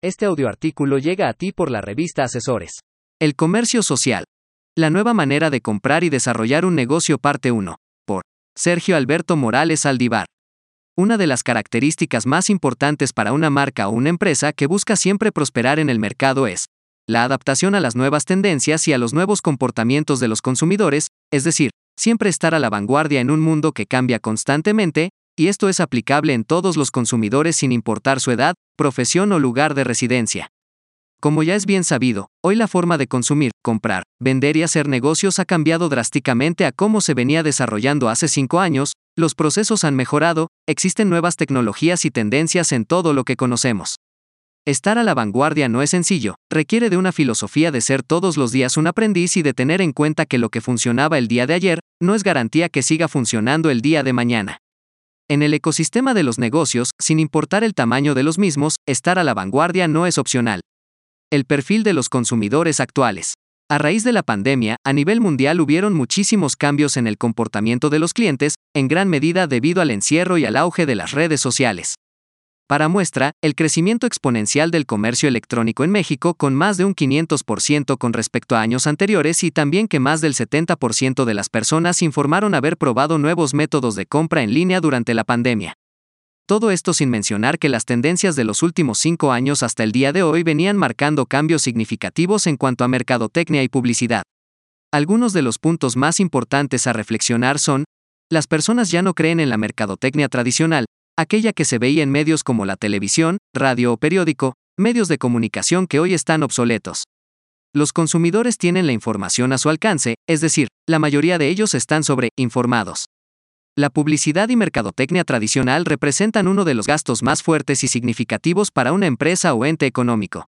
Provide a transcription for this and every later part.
Este audioartículo llega a ti por la revista Asesores. El comercio social. La nueva manera de comprar y desarrollar un negocio parte 1. Por Sergio Alberto Morales Aldivar. Una de las características más importantes para una marca o una empresa que busca siempre prosperar en el mercado es la adaptación a las nuevas tendencias y a los nuevos comportamientos de los consumidores, es decir, siempre estar a la vanguardia en un mundo que cambia constantemente, y esto es aplicable en todos los consumidores sin importar su edad, profesión o lugar de residencia. Como ya es bien sabido, hoy la forma de consumir, comprar, vender y hacer negocios ha cambiado drásticamente a cómo se venía desarrollando hace cinco años, los procesos han mejorado, existen nuevas tecnologías y tendencias en todo lo que conocemos. Estar a la vanguardia no es sencillo, requiere de una filosofía de ser todos los días un aprendiz y de tener en cuenta que lo que funcionaba el día de ayer, no es garantía que siga funcionando el día de mañana. En el ecosistema de los negocios, sin importar el tamaño de los mismos, estar a la vanguardia no es opcional. El perfil de los consumidores actuales. A raíz de la pandemia, a nivel mundial hubieron muchísimos cambios en el comportamiento de los clientes, en gran medida debido al encierro y al auge de las redes sociales. Para muestra, el crecimiento exponencial del comercio electrónico en México con más de un 500% con respecto a años anteriores y también que más del 70% de las personas informaron haber probado nuevos métodos de compra en línea durante la pandemia. Todo esto sin mencionar que las tendencias de los últimos cinco años hasta el día de hoy venían marcando cambios significativos en cuanto a mercadotecnia y publicidad. Algunos de los puntos más importantes a reflexionar son, las personas ya no creen en la mercadotecnia tradicional, aquella que se veía en medios como la televisión, radio o periódico, medios de comunicación que hoy están obsoletos. Los consumidores tienen la información a su alcance, es decir, la mayoría de ellos están sobre informados. La publicidad y mercadotecnia tradicional representan uno de los gastos más fuertes y significativos para una empresa o ente económico.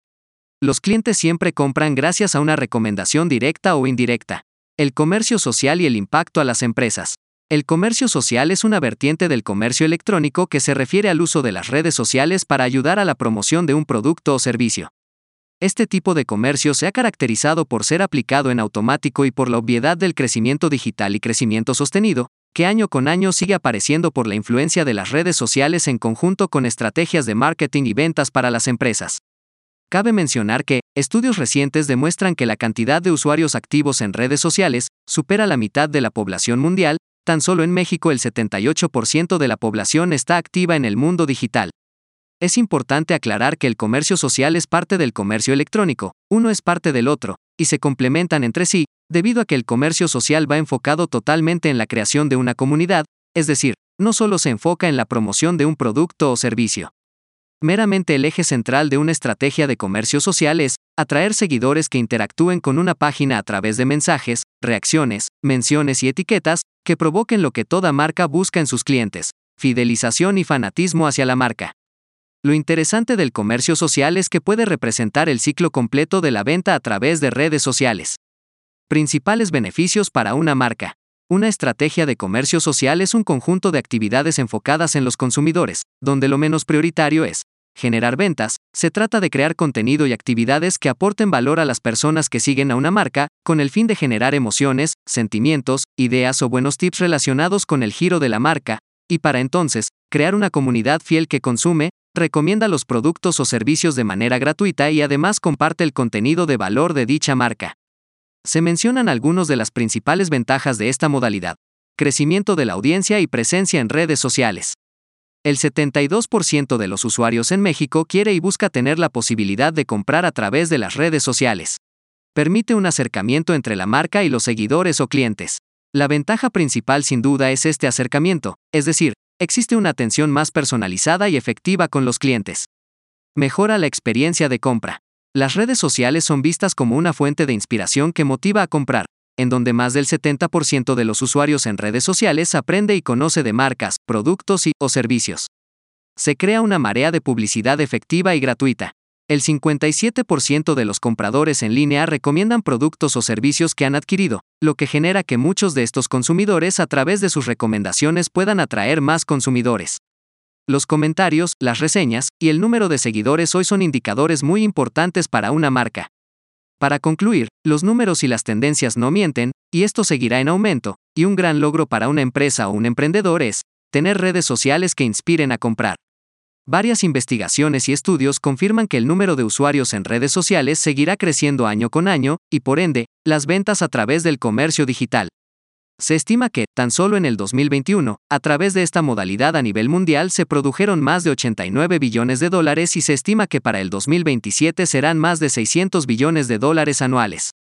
Los clientes siempre compran gracias a una recomendación directa o indirecta. El comercio social y el impacto a las empresas. El comercio social es una vertiente del comercio electrónico que se refiere al uso de las redes sociales para ayudar a la promoción de un producto o servicio. Este tipo de comercio se ha caracterizado por ser aplicado en automático y por la obviedad del crecimiento digital y crecimiento sostenido, que año con año sigue apareciendo por la influencia de las redes sociales en conjunto con estrategias de marketing y ventas para las empresas. Cabe mencionar que, estudios recientes demuestran que la cantidad de usuarios activos en redes sociales supera la mitad de la población mundial, Tan solo en México el 78% de la población está activa en el mundo digital. Es importante aclarar que el comercio social es parte del comercio electrónico, uno es parte del otro, y se complementan entre sí, debido a que el comercio social va enfocado totalmente en la creación de una comunidad, es decir, no solo se enfoca en la promoción de un producto o servicio. Meramente el eje central de una estrategia de comercio social es atraer seguidores que interactúen con una página a través de mensajes, reacciones, menciones y etiquetas que provoquen lo que toda marca busca en sus clientes, fidelización y fanatismo hacia la marca. Lo interesante del comercio social es que puede representar el ciclo completo de la venta a través de redes sociales. Principales beneficios para una marca. Una estrategia de comercio social es un conjunto de actividades enfocadas en los consumidores, donde lo menos prioritario es generar ventas, se trata de crear contenido y actividades que aporten valor a las personas que siguen a una marca, con el fin de generar emociones, sentimientos, ideas o buenos tips relacionados con el giro de la marca, y para entonces, crear una comunidad fiel que consume, recomienda los productos o servicios de manera gratuita y además comparte el contenido de valor de dicha marca. Se mencionan algunas de las principales ventajas de esta modalidad. Crecimiento de la audiencia y presencia en redes sociales. El 72% de los usuarios en México quiere y busca tener la posibilidad de comprar a través de las redes sociales. Permite un acercamiento entre la marca y los seguidores o clientes. La ventaja principal sin duda es este acercamiento, es decir, existe una atención más personalizada y efectiva con los clientes. Mejora la experiencia de compra. Las redes sociales son vistas como una fuente de inspiración que motiva a comprar, en donde más del 70% de los usuarios en redes sociales aprende y conoce de marcas, productos y o servicios. Se crea una marea de publicidad efectiva y gratuita. El 57% de los compradores en línea recomiendan productos o servicios que han adquirido, lo que genera que muchos de estos consumidores a través de sus recomendaciones puedan atraer más consumidores. Los comentarios, las reseñas y el número de seguidores hoy son indicadores muy importantes para una marca. Para concluir, los números y las tendencias no mienten, y esto seguirá en aumento, y un gran logro para una empresa o un emprendedor es tener redes sociales que inspiren a comprar. Varias investigaciones y estudios confirman que el número de usuarios en redes sociales seguirá creciendo año con año, y por ende, las ventas a través del comercio digital. Se estima que, tan solo en el 2021, a través de esta modalidad a nivel mundial se produjeron más de 89 billones de dólares y se estima que para el 2027 serán más de 600 billones de dólares anuales.